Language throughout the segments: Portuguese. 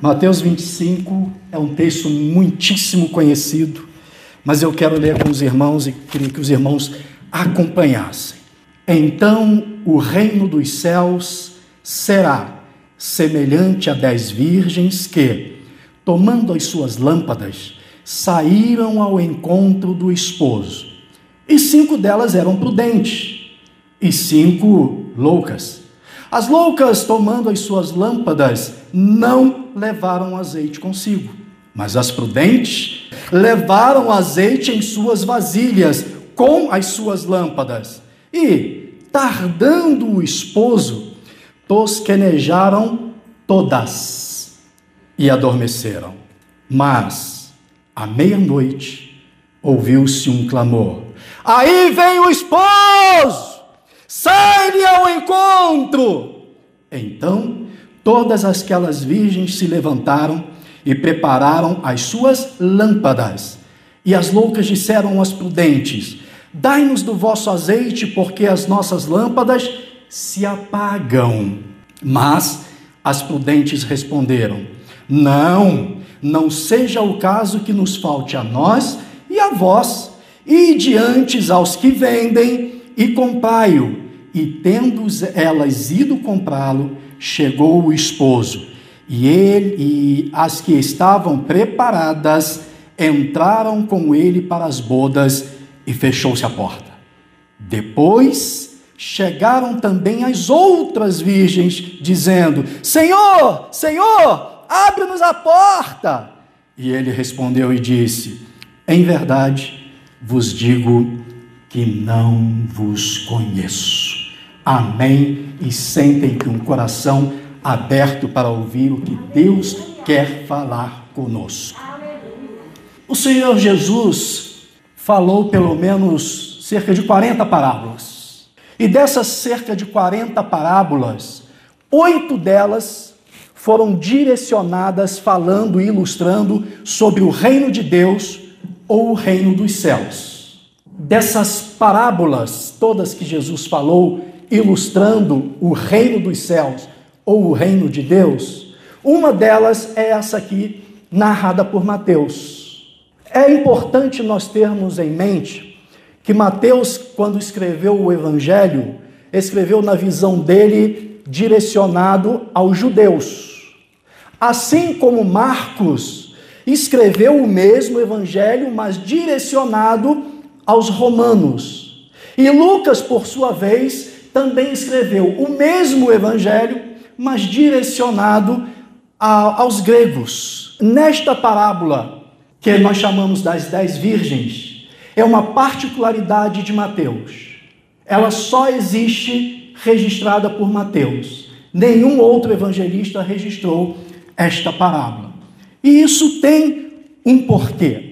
Mateus 25 é um texto muitíssimo conhecido, mas eu quero ler com os irmãos e queria que os irmãos acompanhassem. Então o reino dos céus será semelhante a dez virgens que, tomando as suas lâmpadas, saíram ao encontro do esposo. E cinco delas eram prudentes, e cinco loucas. As loucas, tomando as suas lâmpadas, não levaram azeite consigo, mas as prudentes levaram azeite em suas vasilhas com as suas lâmpadas. E, tardando o esposo, tosquenejaram todas e adormeceram. Mas, à meia-noite, ouviu-se um clamor: Aí vem o esposo! Sai-lhe ao encontro! Então, todas aquelas virgens se levantaram e prepararam as suas lâmpadas. E as loucas disseram às prudentes: Dai-nos do vosso azeite, porque as nossas lâmpadas se apagam. Mas as prudentes responderam: Não, não seja o caso que nos falte a nós e a vós, e diante aos que vendem, e comprai-o. E tendo elas ido comprá-lo, chegou o esposo, e ele e as que estavam preparadas entraram com ele para as bodas e fechou-se a porta. Depois chegaram também as outras virgens, dizendo: Senhor, Senhor, abre-nos a porta. E ele respondeu e disse: Em verdade vos digo que não vos conheço. Amém. E sentem com um coração aberto para ouvir o que Deus quer falar conosco. O Senhor Jesus falou pelo menos cerca de 40 parábolas. E dessas cerca de 40 parábolas, oito delas foram direcionadas falando e ilustrando sobre o reino de Deus ou o reino dos céus. Dessas parábolas, todas que Jesus falou, ilustrando o reino dos céus ou o reino de Deus, uma delas é essa aqui, narrada por Mateus. É importante nós termos em mente que Mateus, quando escreveu o Evangelho, escreveu na visão dele direcionado aos judeus. Assim como Marcos escreveu o mesmo Evangelho, mas direcionado aos romanos. E Lucas, por sua vez, também escreveu o mesmo Evangelho, mas direcionado a, aos gregos. Nesta parábola, que nós chamamos das dez virgens, é uma particularidade de Mateus. Ela só existe registrada por Mateus. Nenhum outro evangelista registrou esta parábola. E isso tem um porquê.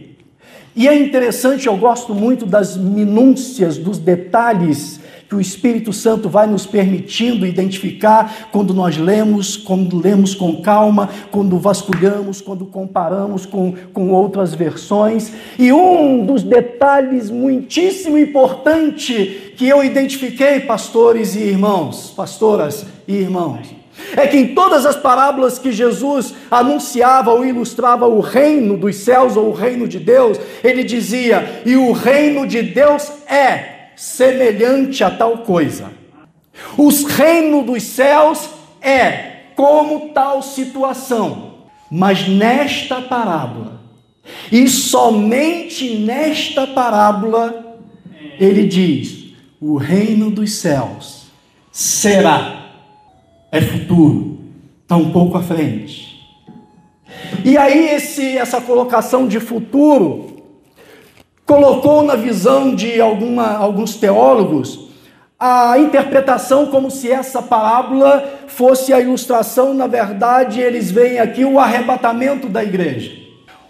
E é interessante, eu gosto muito das minúcias, dos detalhes que o Espírito Santo vai nos permitindo identificar quando nós lemos, quando lemos com calma, quando vasculhamos, quando comparamos com, com outras versões. E um dos detalhes muitíssimo importante que eu identifiquei, pastores e irmãos, pastoras e irmãos, é que em todas as parábolas que Jesus anunciava ou ilustrava o reino dos céus ou o reino de Deus, ele dizia: e o reino de Deus é semelhante a tal coisa. Os reinos dos céus é como tal situação. Mas nesta parábola, e somente nesta parábola, ele diz: o reino dos céus será, é futuro, está um pouco à frente. E aí, esse, essa colocação de futuro colocou na visão de alguma, alguns teólogos a interpretação como se essa parábola fosse a ilustração, na verdade, eles veem aqui o arrebatamento da igreja.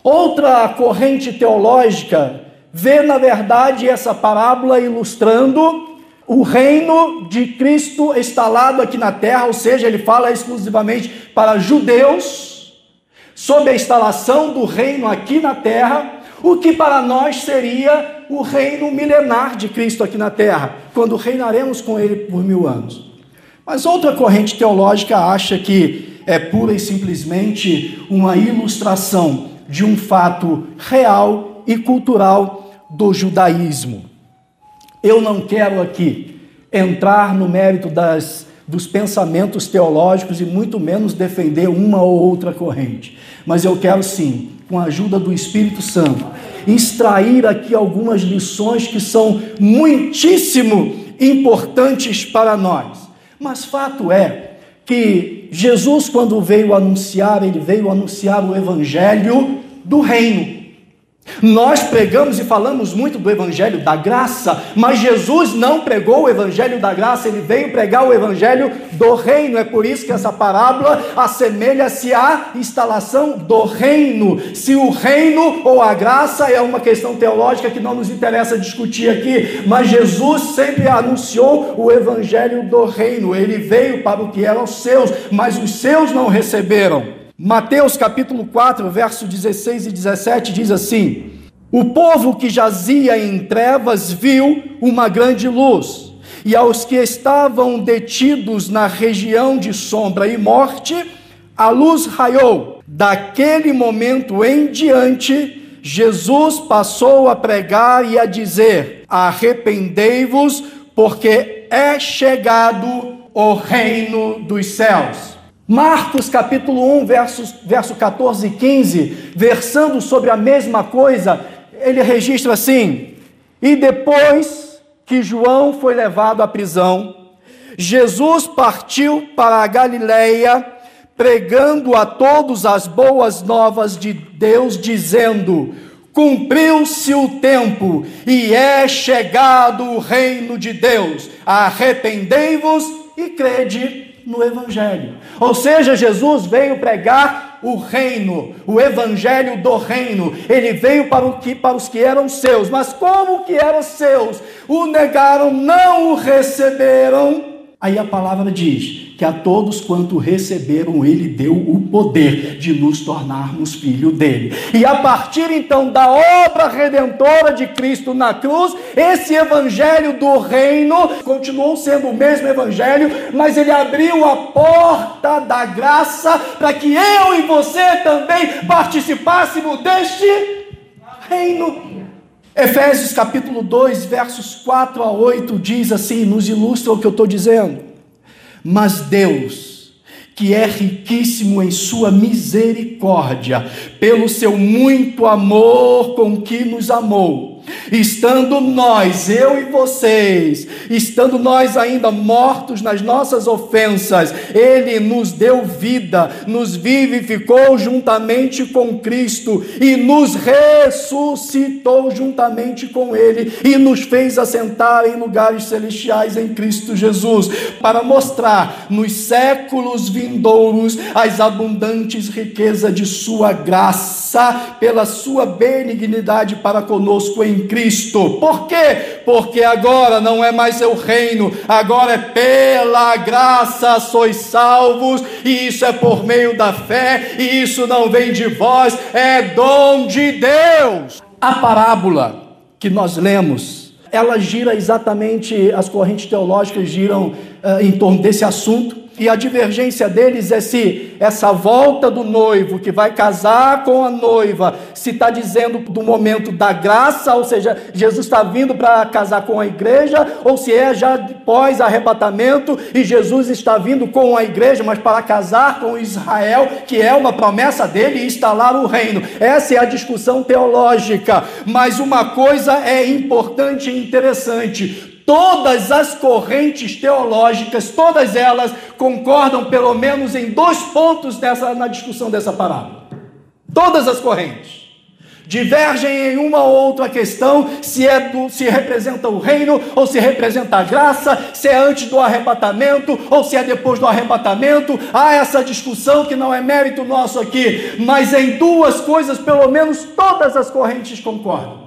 Outra corrente teológica vê, na verdade, essa parábola ilustrando o reino de Cristo instalado aqui na terra, ou seja, ele fala exclusivamente para judeus, sobre a instalação do reino aqui na terra, o que para nós seria o reino milenar de Cristo aqui na terra, quando reinaremos com ele por mil anos. Mas outra corrente teológica acha que é pura e simplesmente uma ilustração de um fato real e cultural do judaísmo. Eu não quero aqui entrar no mérito das, dos pensamentos teológicos e muito menos defender uma ou outra corrente, mas eu quero sim, com a ajuda do Espírito Santo, extrair aqui algumas lições que são muitíssimo importantes para nós. Mas fato é que Jesus, quando veio anunciar, ele veio anunciar o evangelho do reino. Nós pregamos e falamos muito do Evangelho da graça, mas Jesus não pregou o Evangelho da graça, ele veio pregar o Evangelho do reino. É por isso que essa parábola assemelha-se à instalação do reino. Se o reino ou a graça é uma questão teológica que não nos interessa discutir aqui, mas Jesus sempre anunciou o Evangelho do reino. Ele veio para o que eram seus, mas os seus não receberam. Mateus capítulo 4, verso 16 e 17 diz assim: O povo que jazia em trevas viu uma grande luz, e aos que estavam detidos na região de sombra e morte, a luz raiou. Daquele momento em diante, Jesus passou a pregar e a dizer: Arrependei-vos, porque é chegado o reino dos céus. Marcos capítulo 1, versos, verso 14 e 15, versando sobre a mesma coisa, ele registra assim: E depois que João foi levado à prisão, Jesus partiu para a Galileia, pregando a todos as boas novas de Deus, dizendo: Cumpriu-se o tempo e é chegado o reino de Deus. Arrependei-vos e crede no Evangelho. Ou seja, Jesus veio pregar o reino, o Evangelho do reino. Ele veio para, o que, para os que eram seus, mas como que eram seus? O negaram, não o receberam. Aí a palavra diz: que a todos quanto receberam, ele deu o poder de nos tornarmos filho dele. E a partir então da obra redentora de Cristo na cruz, esse evangelho do reino continuou sendo o mesmo evangelho, mas ele abriu a porta da graça para que eu e você também participássemos deste reino. Efésios capítulo 2, versos 4 a 8 diz assim, nos ilustra o que eu estou dizendo. Mas Deus, que é riquíssimo em sua misericórdia, pelo seu muito amor com que nos amou, estando nós, eu e vocês, estando nós ainda mortos nas nossas ofensas, Ele nos deu vida, nos vivificou juntamente com Cristo e nos ressuscitou juntamente com Ele e nos fez assentar em lugares celestiais em Cristo Jesus, para mostrar nos séculos vindouros as abundantes riquezas de Sua graça, pela Sua benignidade para conosco em Cristo. Por quê? Porque agora não é mais seu reino, agora é pela graça sois salvos, e isso é por meio da fé, e isso não vem de vós, é dom de Deus. A parábola que nós lemos, ela gira exatamente, as correntes teológicas giram uh, em torno desse assunto e a divergência deles é se essa volta do noivo que vai casar com a noiva, se está dizendo do momento da graça, ou seja, Jesus está vindo para casar com a igreja, ou se é já pós arrebatamento e Jesus está vindo com a igreja, mas para casar com Israel, que é uma promessa dele e instalar o reino. Essa é a discussão teológica. Mas uma coisa é importante e interessante: Todas as correntes teológicas, todas elas concordam pelo menos em dois pontos dessa, na discussão dessa parábola. Todas as correntes divergem em uma ou outra questão, se é do, se representa o reino ou se representa a graça, se é antes do arrebatamento ou se é depois do arrebatamento. Há essa discussão que não é mérito nosso aqui, mas em duas coisas, pelo menos todas as correntes concordam.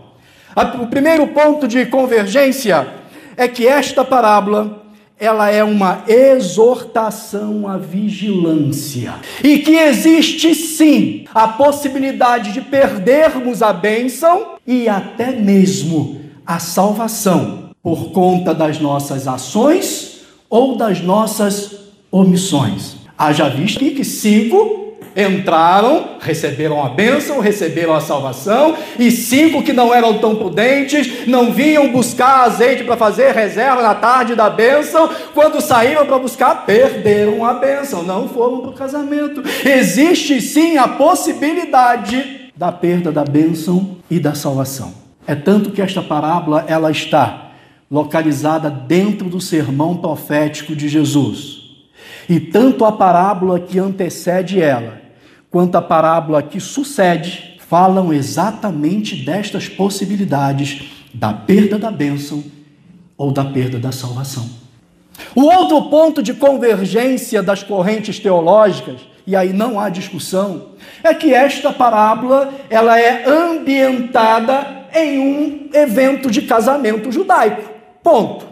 O primeiro ponto de convergência é que esta parábola ela é uma exortação à vigilância. E que existe sim a possibilidade de perdermos a bênção e até mesmo a salvação por conta das nossas ações ou das nossas omissões. Haja visto que cinco entraram, receberam a bênção, receberam a salvação, e cinco que não eram tão prudentes, não vinham buscar azeite para fazer reserva na tarde da bênção, quando saíram para buscar, perderam a bênção, não foram para o casamento. Existe sim a possibilidade da perda da bênção e da salvação. É tanto que esta parábola ela está localizada dentro do sermão profético de Jesus. E tanto a parábola que antecede ela, quanto a parábola que sucede, falam exatamente destas possibilidades da perda da bênção ou da perda da salvação. O outro ponto de convergência das correntes teológicas, e aí não há discussão, é que esta parábola ela é ambientada em um evento de casamento judaico. Ponto.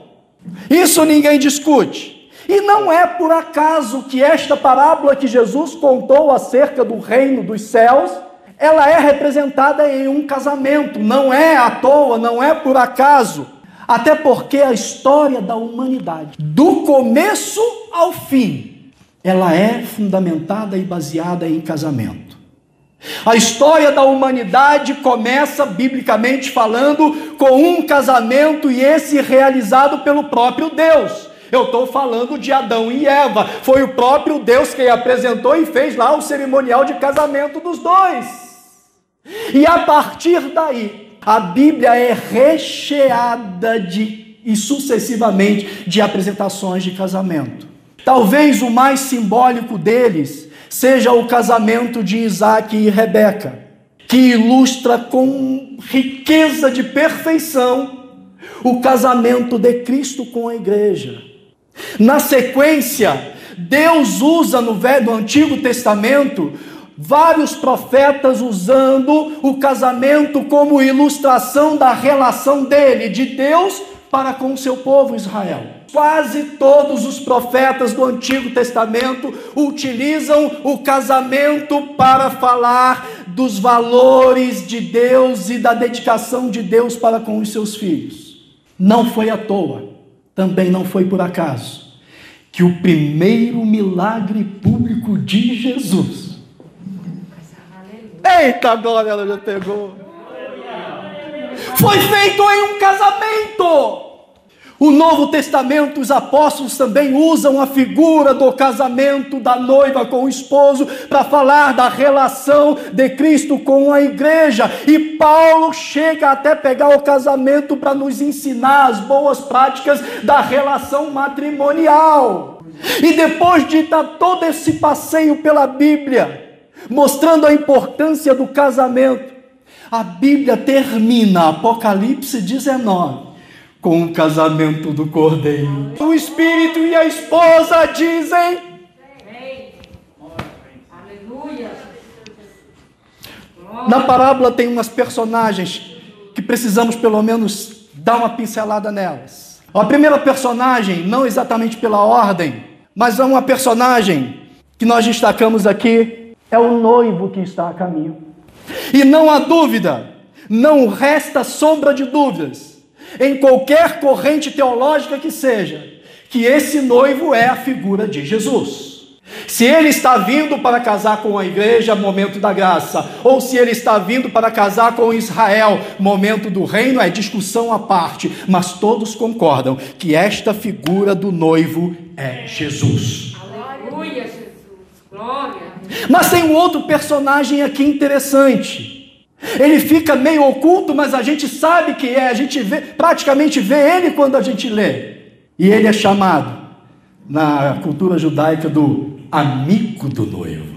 Isso ninguém discute. E não é por acaso que esta parábola que Jesus contou acerca do reino dos céus, ela é representada em um casamento, não é à toa, não é por acaso. Até porque a história da humanidade, do começo ao fim, ela é fundamentada e baseada em casamento. A história da humanidade começa, biblicamente falando, com um casamento e esse realizado pelo próprio Deus. Eu estou falando de Adão e Eva. Foi o próprio Deus quem apresentou e fez lá o cerimonial de casamento dos dois. E a partir daí, a Bíblia é recheada de e sucessivamente de apresentações de casamento. Talvez o mais simbólico deles seja o casamento de Isaac e Rebeca, que ilustra com riqueza de perfeição o casamento de Cristo com a igreja. Na sequência, Deus usa no, Velho, Antigo Testamento vários profetas usando o casamento como ilustração da relação dele, de Deus para com o seu povo Israel. Quase todos os profetas do Antigo Testamento utilizam o casamento para falar dos valores de Deus e da dedicação de Deus para com os seus filhos. Não foi à toa também não foi por acaso que o primeiro milagre público de Jesus. Eita, glória, ela já pegou. Foi feito em um casamento. O Novo Testamento, os apóstolos também usam a figura do casamento da noiva com o esposo para falar da relação de Cristo com a igreja. E Paulo chega até pegar o casamento para nos ensinar as boas práticas da relação matrimonial. E depois de dar todo esse passeio pela Bíblia, mostrando a importância do casamento, a Bíblia termina Apocalipse 19 com o casamento do cordeiro. O espírito e a esposa dizem: Na parábola tem umas personagens que precisamos pelo menos dar uma pincelada nelas. A primeira personagem, não exatamente pela ordem, mas é uma personagem que nós destacamos aqui, é o noivo que está a caminho. E não há dúvida, não resta sombra de dúvidas em qualquer corrente teológica que seja, que esse noivo é a figura de Jesus. Se ele está vindo para casar com a igreja, momento da graça, ou se ele está vindo para casar com Israel, momento do reino, é discussão à parte, mas todos concordam que esta figura do noivo é Jesus. Aleluia, Jesus. Glória. Mas tem um outro personagem aqui interessante. Ele fica meio oculto, mas a gente sabe que é, a gente vê, praticamente vê ele quando a gente lê. E ele é chamado, na cultura judaica, do amigo do noivo.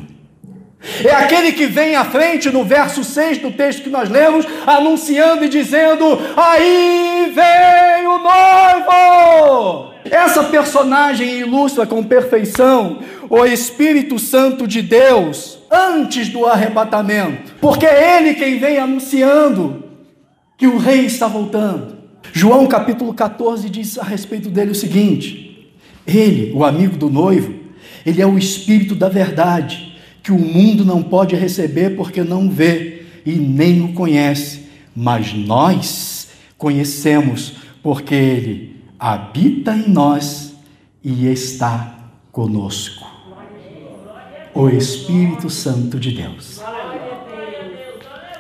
É aquele que vem à frente no verso 6 do texto que nós lemos, anunciando e dizendo: Aí vem o noivo! Essa personagem ilustra com perfeição o Espírito Santo de Deus antes do arrebatamento, porque é ele quem vem anunciando que o rei está voltando. João capítulo 14 diz a respeito dele o seguinte: ele, o amigo do noivo, ele é o espírito da verdade, que o mundo não pode receber porque não vê e nem o conhece, mas nós conhecemos porque ele habita em nós e está conosco. O Espírito Santo de Deus.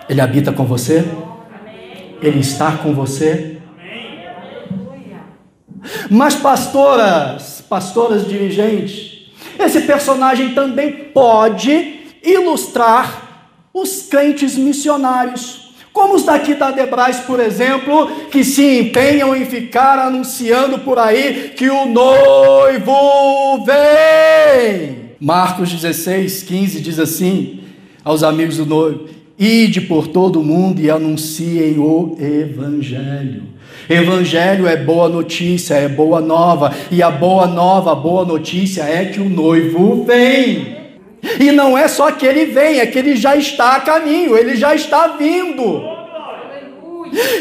Ele habita com você? Ele está com você? Mas pastoras, pastoras dirigentes, esse personagem também pode ilustrar os crentes missionários. Como os daqui da Debrais, por exemplo, que se empenham em ficar anunciando por aí que o noivo vem. Marcos 16, 15 diz assim aos amigos do noivo: Ide por todo o mundo e anunciem o Evangelho. Evangelho é boa notícia, é boa nova, e a boa nova, a boa notícia é que o noivo vem. E não é só que ele vem, é que ele já está a caminho, ele já está vindo.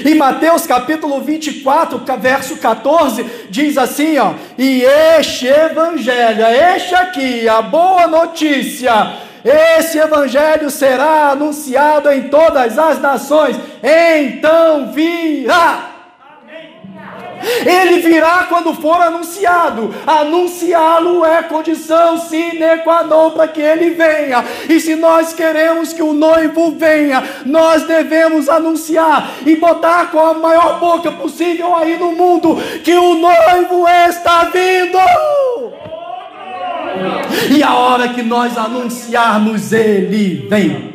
Em Mateus capítulo 24, verso 14, diz assim: ó, e este evangelho, este aqui, a boa notícia, esse evangelho será anunciado em todas as nações, então virá. Ele virá quando for anunciado. Anunciá-lo é condição sine qua non para que ele venha. E se nós queremos que o noivo venha, nós devemos anunciar e botar com a maior boca possível aí no mundo que o noivo está vindo. E a hora que nós anunciarmos, ele vem.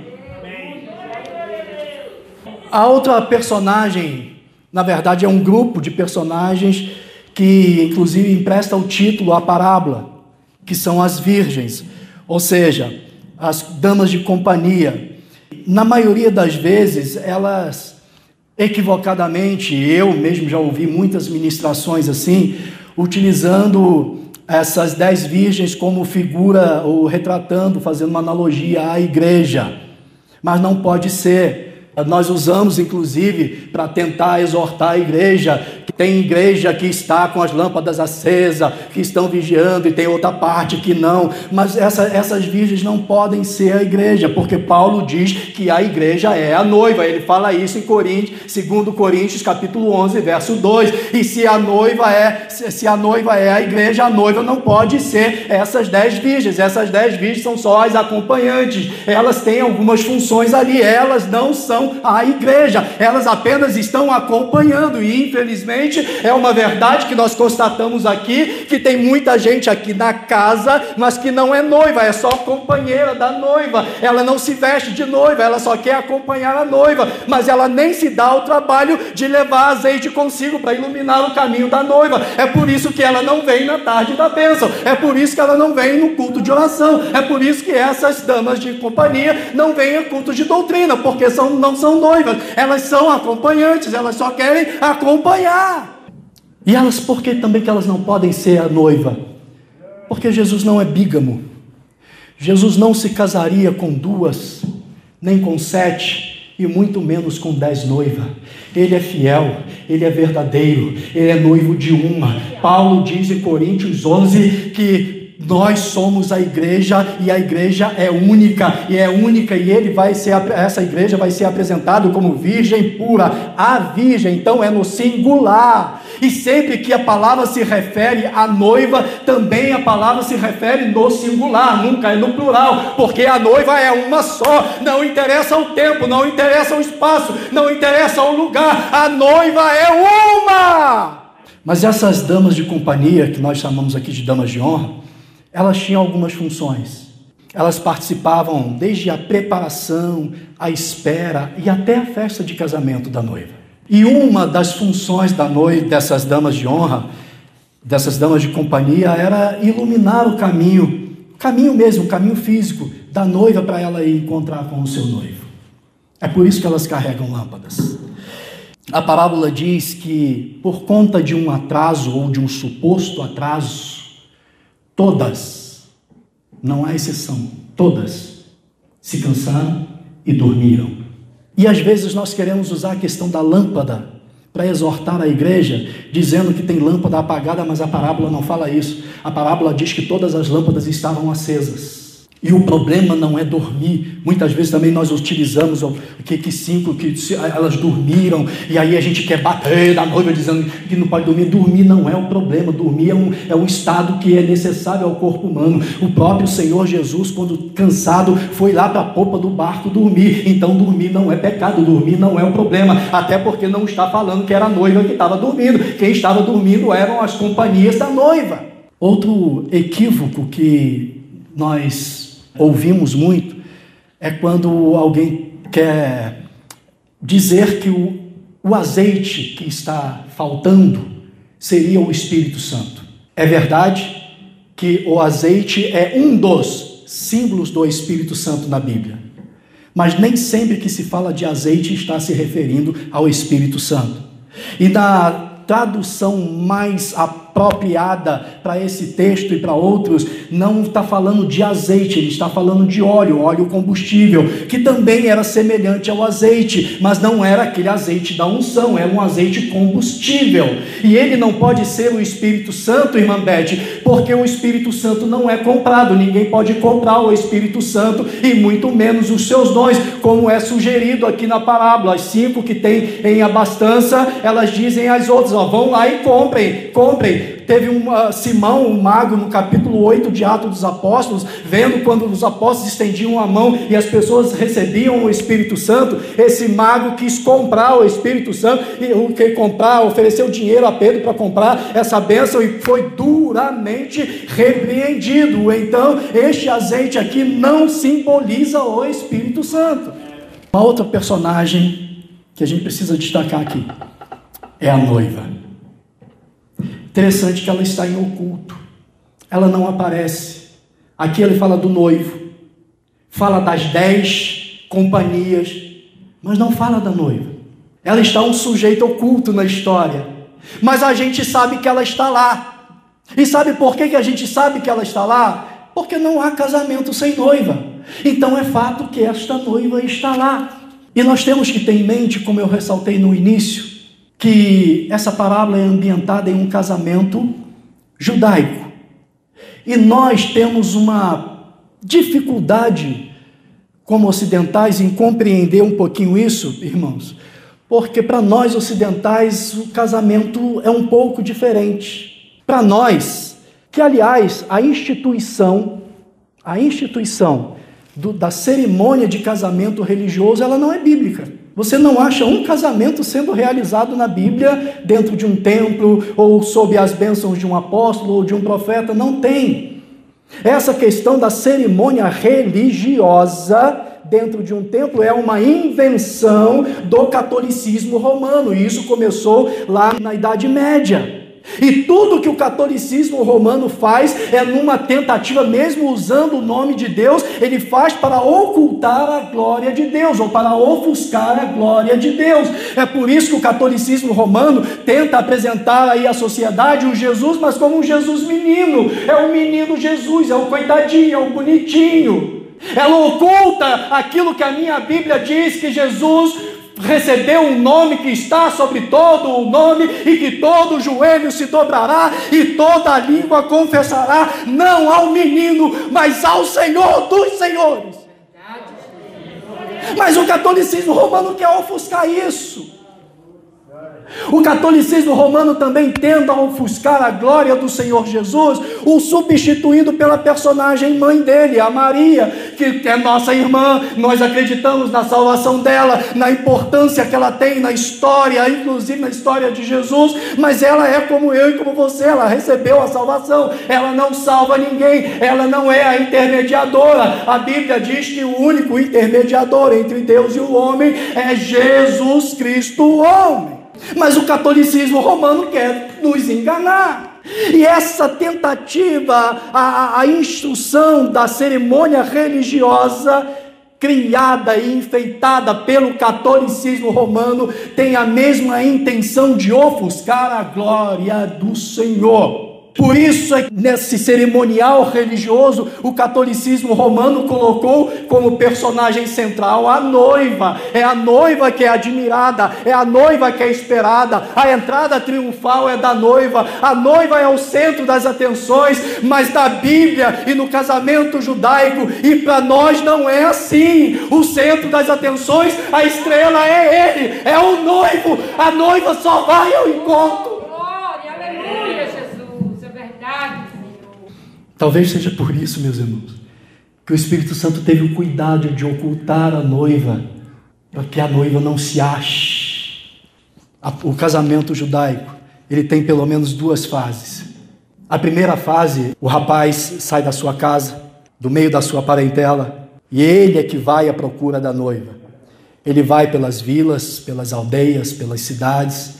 A outra personagem na verdade, é um grupo de personagens que, inclusive, empresta o título à parábola, que são as virgens, ou seja, as damas de companhia. Na maioria das vezes, elas equivocadamente, eu mesmo já ouvi muitas ministrações assim, utilizando essas dez virgens como figura ou retratando, fazendo uma analogia à igreja. Mas não pode ser. Nós usamos, inclusive, para tentar exortar a igreja. Tem igreja que está com as lâmpadas acesas, que estão vigiando, e tem outra parte que não. Mas essa, essas virgens não podem ser a igreja, porque Paulo diz que a igreja é a noiva. Ele fala isso em Coríntios, segundo Coríntios, capítulo 11, verso 2. E se a noiva é, se a noiva é a igreja, a noiva não pode ser essas dez virgens. Essas dez virgens são só as acompanhantes. Elas têm algumas funções ali, elas não são a igreja, elas apenas estão acompanhando, e infelizmente é uma verdade que nós constatamos aqui: que tem muita gente aqui na casa, mas que não é noiva, é só companheira da noiva, ela não se veste de noiva, ela só quer acompanhar a noiva, mas ela nem se dá o trabalho de levar azeite consigo para iluminar o caminho da noiva, é por isso que ela não vem na tarde da bênção, é por isso que ela não vem no culto de oração, é por isso que essas damas de companhia não vêm a culto de doutrina, porque são, não não são noivas, elas são acompanhantes, elas só querem acompanhar. E elas, por que também que elas não podem ser a noiva? Porque Jesus não é bígamo. Jesus não se casaria com duas, nem com sete, e muito menos com dez noivas. Ele é fiel, ele é verdadeiro, ele é noivo de uma. Paulo diz em Coríntios 11 que nós somos a igreja e a igreja é única e é única e ele vai ser essa igreja vai ser apresentado como virgem pura, a virgem, então é no singular. E sempre que a palavra se refere à noiva, também a palavra se refere no singular, nunca é no plural, porque a noiva é uma só, não interessa o tempo, não interessa o espaço, não interessa o lugar, a noiva é uma. Mas essas damas de companhia, que nós chamamos aqui de damas de honra, elas tinham algumas funções. Elas participavam desde a preparação, a espera e até a festa de casamento da noiva. E uma das funções da noiva, dessas damas de honra, dessas damas de companhia, era iluminar o caminho, o caminho mesmo, o caminho físico da noiva para ela ir encontrar com o seu noivo. É por isso que elas carregam lâmpadas. A parábola diz que, por conta de um atraso ou de um suposto atraso, Todas, não há exceção, todas se cansaram e dormiram. E às vezes nós queremos usar a questão da lâmpada para exortar a igreja, dizendo que tem lâmpada apagada, mas a parábola não fala isso. A parábola diz que todas as lâmpadas estavam acesas. E o problema não é dormir. Muitas vezes também nós utilizamos o que, que cinco que elas dormiram, e aí a gente quer bater na noiva dizendo que não pode dormir. Dormir não é o problema, dormir é um, é um estado que é necessário ao corpo humano. O próprio Senhor Jesus, quando cansado, foi lá para a popa do barco dormir. Então dormir não é pecado, dormir não é o problema, até porque não está falando que era a noiva que estava dormindo. Quem estava dormindo eram as companhias da noiva. Outro equívoco que nós ouvimos muito é quando alguém quer dizer que o, o azeite que está faltando seria o Espírito Santo. É verdade que o azeite é um dos símbolos do Espírito Santo na Bíblia. Mas nem sempre que se fala de azeite está se referindo ao Espírito Santo. E na tradução mais apropriada para esse texto e para outros, não está falando de azeite, ele está falando de óleo, óleo combustível, que também era semelhante ao azeite, mas não era aquele azeite da unção, era um azeite combustível. E ele não pode ser o Espírito Santo, irmã Beth, porque o Espírito Santo não é comprado, ninguém pode comprar o Espírito Santo e muito menos os seus dons, como é sugerido aqui na parábola. As cinco que tem em abastança, elas dizem às outras: ó, vão lá e comprem, comprem. Teve um uh, Simão, um mago, no capítulo 8 de Atos dos Apóstolos, vendo quando os apóstolos estendiam a mão e as pessoas recebiam o Espírito Santo, esse mago quis comprar o Espírito Santo, e o que comprar, ofereceu dinheiro a Pedro para comprar essa bênção e foi duramente repreendido. Então, este azeite aqui não simboliza o Espírito Santo. Uma outra personagem que a gente precisa destacar aqui é a noiva. Interessante que ela está em oculto, ela não aparece. Aqui ele fala do noivo, fala das dez companhias, mas não fala da noiva. Ela está um sujeito oculto na história, mas a gente sabe que ela está lá. E sabe por que, a gente sabe que ela está lá? Porque não há casamento sem noiva. Então é fato que esta noiva está lá. E nós temos que ter em mente, como eu ressaltei no início, que essa parábola é ambientada em um casamento judaico. E nós temos uma dificuldade, como ocidentais, em compreender um pouquinho isso, irmãos, porque para nós ocidentais o casamento é um pouco diferente. Para nós, que aliás, a instituição, a instituição do, da cerimônia de casamento religioso, ela não é bíblica. Você não acha um casamento sendo realizado na Bíblia dentro de um templo ou sob as bênçãos de um apóstolo ou de um profeta? Não tem. Essa questão da cerimônia religiosa dentro de um templo é uma invenção do catolicismo romano, e isso começou lá na Idade Média. E tudo que o catolicismo romano faz é numa tentativa, mesmo usando o nome de Deus, ele faz para ocultar a glória de Deus, ou para ofuscar a glória de Deus. É por isso que o catolicismo romano tenta apresentar aí à sociedade o Jesus, mas como um Jesus menino. É o menino Jesus, é o coitadinho, é o bonitinho. Ela oculta aquilo que a minha Bíblia diz que Jesus recebeu um nome que está sobre todo o nome, e que todo joelho se dobrará e toda língua confessará, não ao menino, mas ao Senhor dos Senhores. Mas o catolicismo romano quer ofuscar isso. O catolicismo romano também tenta ofuscar a glória do Senhor Jesus, o substituindo pela personagem mãe dele, a Maria, que é nossa irmã. Nós acreditamos na salvação dela, na importância que ela tem na história, inclusive na história de Jesus, mas ela é como eu e como você, ela recebeu a salvação, ela não salva ninguém, ela não é a intermediadora. A Bíblia diz que o único intermediador entre Deus e o homem é Jesus Cristo, o homem. Mas o catolicismo romano quer nos enganar. E essa tentativa, a, a instrução da cerimônia religiosa criada e enfeitada pelo catolicismo romano tem a mesma intenção de ofuscar a glória do Senhor. Por isso, é nesse cerimonial religioso, o catolicismo romano colocou como personagem central a noiva. É a noiva que é admirada, é a noiva que é esperada. A entrada triunfal é da noiva, a noiva é o centro das atenções. Mas na Bíblia e no casamento judaico, e para nós não é assim. O centro das atenções, a estrela é ele, é o noivo. A noiva só vai ao encontro. Talvez seja por isso, meus irmãos, que o Espírito Santo teve o cuidado de ocultar a noiva, para que a noiva não se ache. O casamento judaico, ele tem pelo menos duas fases. A primeira fase, o rapaz sai da sua casa, do meio da sua parentela, e ele é que vai à procura da noiva. Ele vai pelas vilas, pelas aldeias, pelas cidades.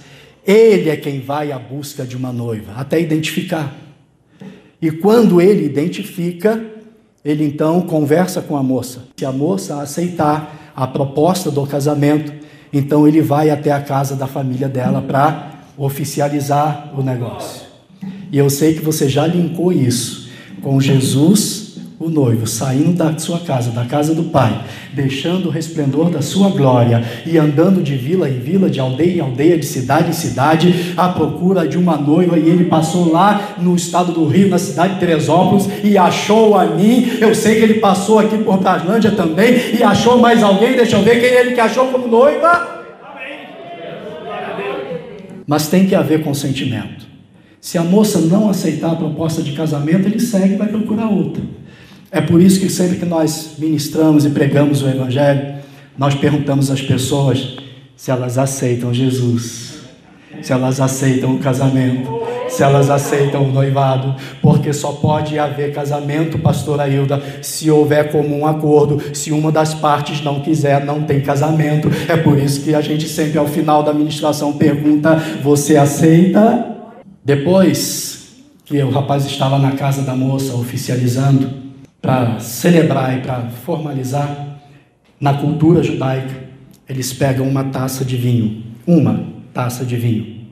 Ele é quem vai à busca de uma noiva, até identificar. E quando ele identifica, ele então conversa com a moça. Se a moça aceitar a proposta do casamento, então ele vai até a casa da família dela para oficializar o negócio. E eu sei que você já linkou isso com Jesus o noivo saindo da sua casa, da casa do Pai, deixando o resplendor da sua glória e andando de vila em vila, de aldeia em aldeia, de cidade em cidade, à procura de uma noiva, e ele passou lá no estado do Rio, na cidade de Teresópolis, e achou a mim. Eu sei que ele passou aqui por Braslândia também, e achou mais alguém. Deixa eu ver quem ele que achou como noiva. Mas tem que haver consentimento. Se a moça não aceitar a proposta de casamento, ele segue e vai procurar outra. É por isso que sempre que nós ministramos e pregamos o Evangelho, nós perguntamos às pessoas se elas aceitam Jesus, se elas aceitam o casamento, se elas aceitam o noivado, porque só pode haver casamento, pastora Hilda, se houver comum acordo. Se uma das partes não quiser, não tem casamento. É por isso que a gente sempre ao final da ministração pergunta: Você aceita? Depois que o rapaz estava na casa da moça oficializando, para celebrar e para formalizar, na cultura judaica, eles pegam uma taça de vinho, uma taça de vinho,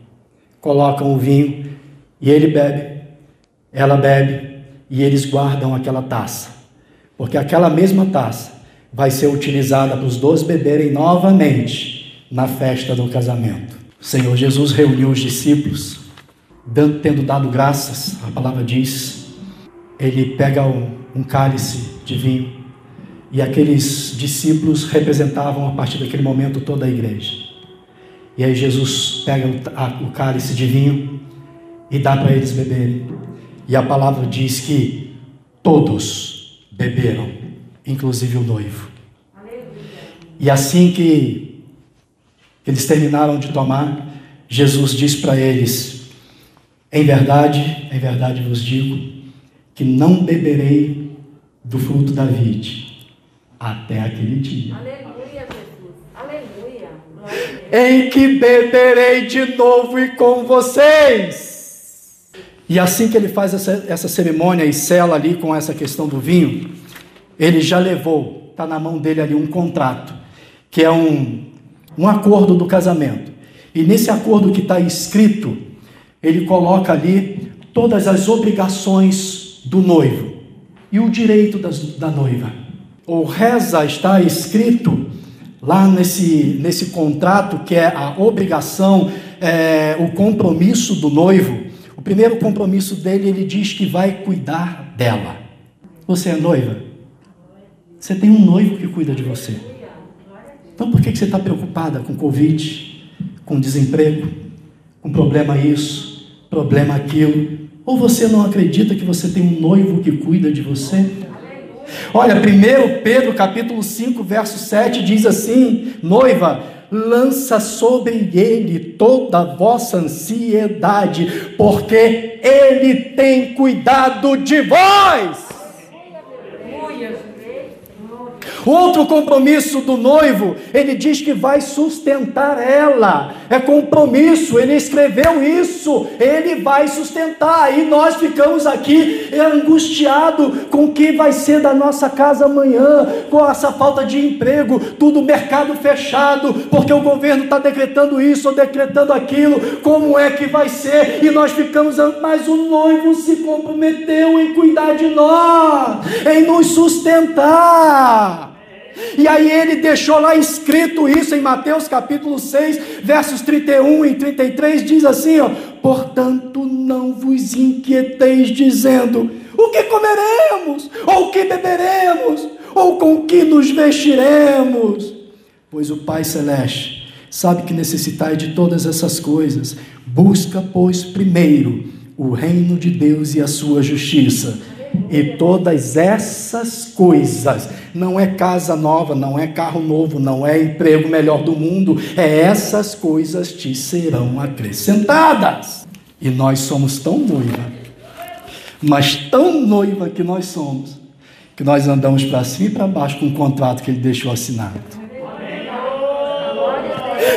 colocam o vinho e ele bebe, ela bebe e eles guardam aquela taça, porque aquela mesma taça vai ser utilizada para os dois beberem novamente na festa do casamento. O Senhor Jesus reuniu os discípulos, tendo dado graças, a palavra diz, ele pega um um cálice de vinho. E aqueles discípulos representavam a partir daquele momento toda a igreja. E aí Jesus pega o cálice de vinho e dá para eles beberem. E a palavra diz que todos beberam, inclusive o noivo. E assim que eles terminaram de tomar, Jesus diz para eles: Em verdade, em verdade vos digo, que não beberei do fruto da vide até aquele dia. Aleluia, Jesus. Aleluia. Em que beberei de novo e com vocês. E assim que ele faz essa, essa cerimônia e sela ali com essa questão do vinho, ele já levou, está na mão dele ali um contrato, que é um, um acordo do casamento. E nesse acordo que está escrito, ele coloca ali todas as obrigações do noivo e o direito das, da noiva. O reza está escrito lá nesse, nesse contrato que é a obrigação, é, o compromisso do noivo. O primeiro compromisso dele, ele diz que vai cuidar dela. Você é noiva? Você tem um noivo que cuida de você. Então por que você está preocupada com Covid, com desemprego, com problema isso, problema aquilo? Ou você não acredita que você tem um noivo que cuida de você? Olha, 1 Pedro capítulo 5, verso 7 diz assim: Noiva, lança sobre ele toda a vossa ansiedade, porque ele tem cuidado de vós. Outro compromisso do noivo, ele diz que vai sustentar ela. É compromisso, ele escreveu isso, ele vai sustentar. E nós ficamos aqui angustiados com o que vai ser da nossa casa amanhã, com essa falta de emprego, tudo mercado fechado, porque o governo está decretando isso ou decretando aquilo. Como é que vai ser? E nós ficamos, mas o noivo se comprometeu em cuidar de nós, em nos sustentar. E aí ele deixou lá escrito isso em Mateus capítulo 6, versos 31 e 33, diz assim, ó: "Portanto, não vos inquieteis dizendo: o que comeremos? Ou o que beberemos? Ou com que nos vestiremos? Pois o Pai celeste sabe que necessitai de todas essas coisas. Busca, pois, primeiro o reino de Deus e a sua justiça e todas essas coisas, não é casa nova, não é carro novo, não é emprego melhor do mundo, é essas coisas te serão acrescentadas. E nós somos tão noiva, mas tão noiva que nós somos, que nós andamos para cima e para baixo com o contrato que ele deixou assinado.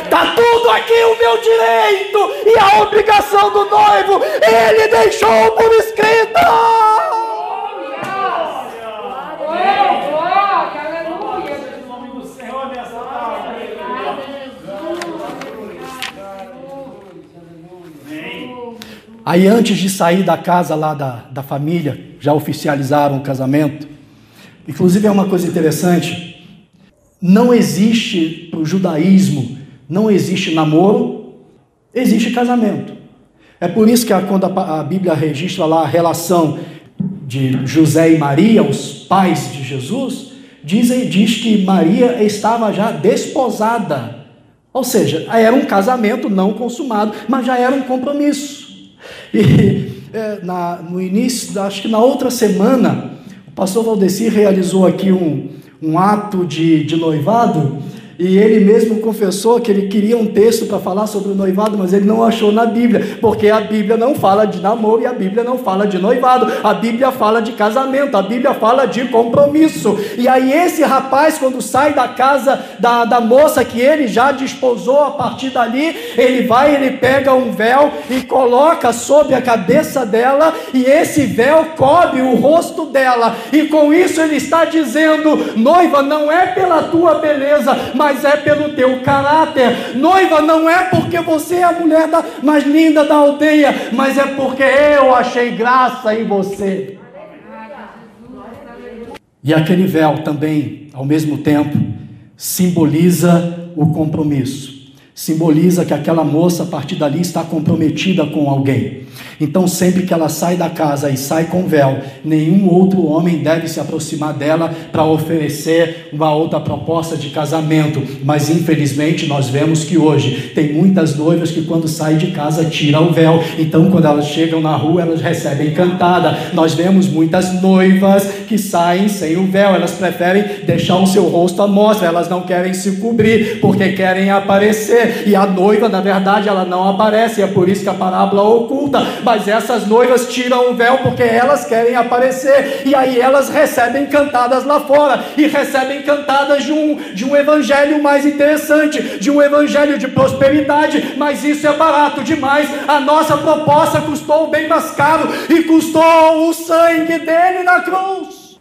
Está tudo aqui o meu direito e a obrigação do noivo, ele deixou por escrito. Aí, antes de sair da casa lá da, da família, já oficializaram o casamento. Inclusive, é uma coisa interessante: não existe para o judaísmo, não existe namoro, existe casamento. É por isso que quando a, a Bíblia registra lá a relação de José e Maria, os pais de Jesus, diz, diz que Maria estava já desposada. Ou seja, era um casamento não consumado, mas já era um compromisso. E é, na, no início, acho que na outra semana, o pastor Valdeci realizou aqui um, um ato de, de noivado e ele mesmo confessou que ele queria um texto para falar sobre o noivado, mas ele não achou na Bíblia, porque a Bíblia não fala de namoro e a Bíblia não fala de noivado, a Bíblia fala de casamento, a Bíblia fala de compromisso. E aí, esse rapaz, quando sai da casa da, da moça que ele já desposou, a partir dali, ele vai, ele pega um véu e coloca sobre a cabeça dela, e esse véu cobre o rosto dela, e com isso ele está dizendo: noiva, não é pela tua beleza, mas mas é pelo teu caráter. Noiva, não é porque você é a mulher da, mais linda da aldeia, mas é porque eu achei graça em você. E aquele véu também, ao mesmo tempo, simboliza o compromisso. Simboliza que aquela moça, a partir dali, está comprometida com alguém. Então, sempre que ela sai da casa e sai com véu, nenhum outro homem deve se aproximar dela para oferecer uma outra proposta de casamento. Mas, infelizmente, nós vemos que hoje tem muitas noivas que, quando saem de casa, tiram o véu. Então, quando elas chegam na rua, elas recebem cantada. Nós vemos muitas noivas que saem sem o véu, elas preferem deixar o seu rosto à mostra, elas não querem se cobrir porque querem aparecer. E a noiva, na verdade, ela não aparece, é por isso que a parábola oculta mas essas noivas tiram o véu porque elas querem aparecer, e aí elas recebem cantadas lá fora, e recebem cantadas de um, de um evangelho mais interessante, de um evangelho de prosperidade, mas isso é barato demais. A nossa proposta custou bem mais caro, e custou o sangue dele na cruz.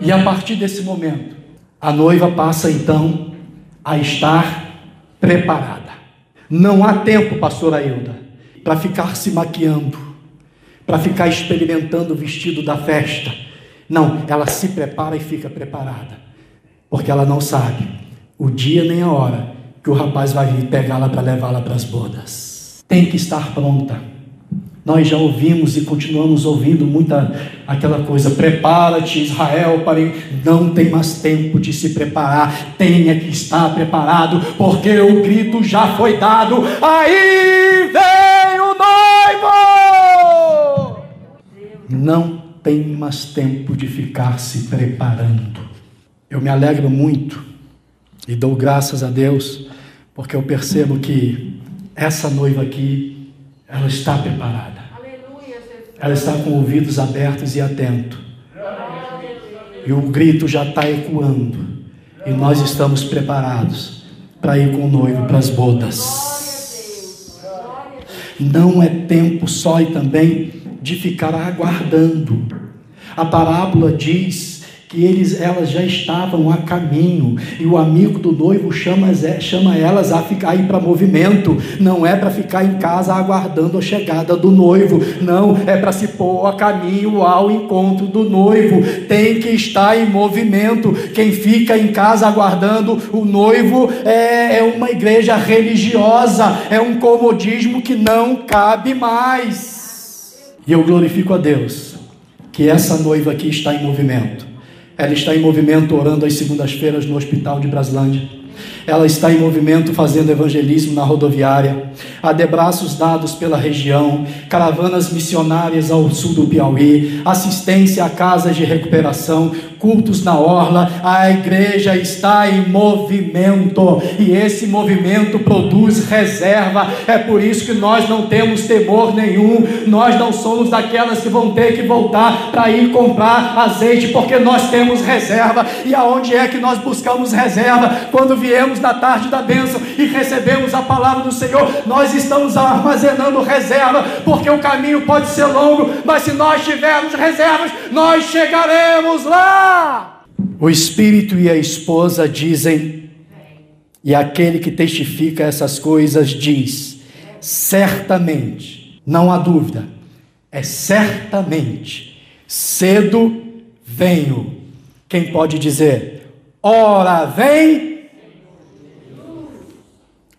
E a partir desse momento, a noiva passa então a estar preparada. Não há tempo, pastor Ailda, para ficar se maquiando, para ficar experimentando o vestido da festa. Não, ela se prepara e fica preparada, porque ela não sabe o dia nem a hora que o rapaz vai vir pegá-la para levá-la para as bodas. Tem que estar pronta. Nós já ouvimos e continuamos ouvindo muita aquela coisa: prepara-te, Israel, para não tem mais tempo de se preparar, tenha que estar preparado, porque o grito já foi dado. Aí vem! Noivo! Não tem mais tempo de ficar se preparando. Eu me alegro muito e dou graças a Deus, porque eu percebo que essa noiva aqui, ela está preparada. Ela está com ouvidos abertos e atentos. E o grito já está ecoando. E nós estamos preparados para ir com o noivo para as bodas. Não é tempo só e também de ficar aguardando. A parábola diz que eles, elas já estavam a caminho e o amigo do noivo chama, chama elas a ficar aí para movimento. Não é para ficar em casa aguardando a chegada do noivo, não é para se pôr a caminho ao encontro do noivo. Tem que estar em movimento. Quem fica em casa aguardando o noivo é, é uma igreja religiosa, é um comodismo que não cabe mais. E eu glorifico a Deus que essa noiva aqui está em movimento ela está em movimento orando às segundas-feiras no Hospital de Braslândia. Ela está em movimento fazendo evangelismo na rodoviária, há debraços dados pela região, caravanas missionárias ao sul do Piauí, assistência a casas de recuperação, cultos na orla, a igreja está em movimento e esse movimento produz reserva. É por isso que nós não temos temor nenhum, nós não somos daquelas que vão ter que voltar para ir comprar azeite, porque nós temos reserva. E aonde é que nós buscamos reserva? Quando viemos na tarde da bênção e recebemos a palavra do Senhor, nós estamos armazenando reserva, porque o caminho pode ser longo, mas se nós tivermos reservas, nós chegaremos lá. O espírito e a esposa dizem, e aquele que testifica essas coisas diz: certamente, não há dúvida, é certamente, cedo venho. Quem pode dizer, ora vem?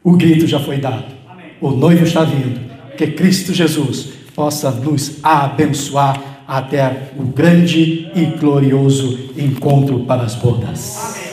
O grito já foi dado, o noivo está vindo, que Cristo Jesus possa nos abençoar até o grande e glorioso encontro para as bodas. Amém.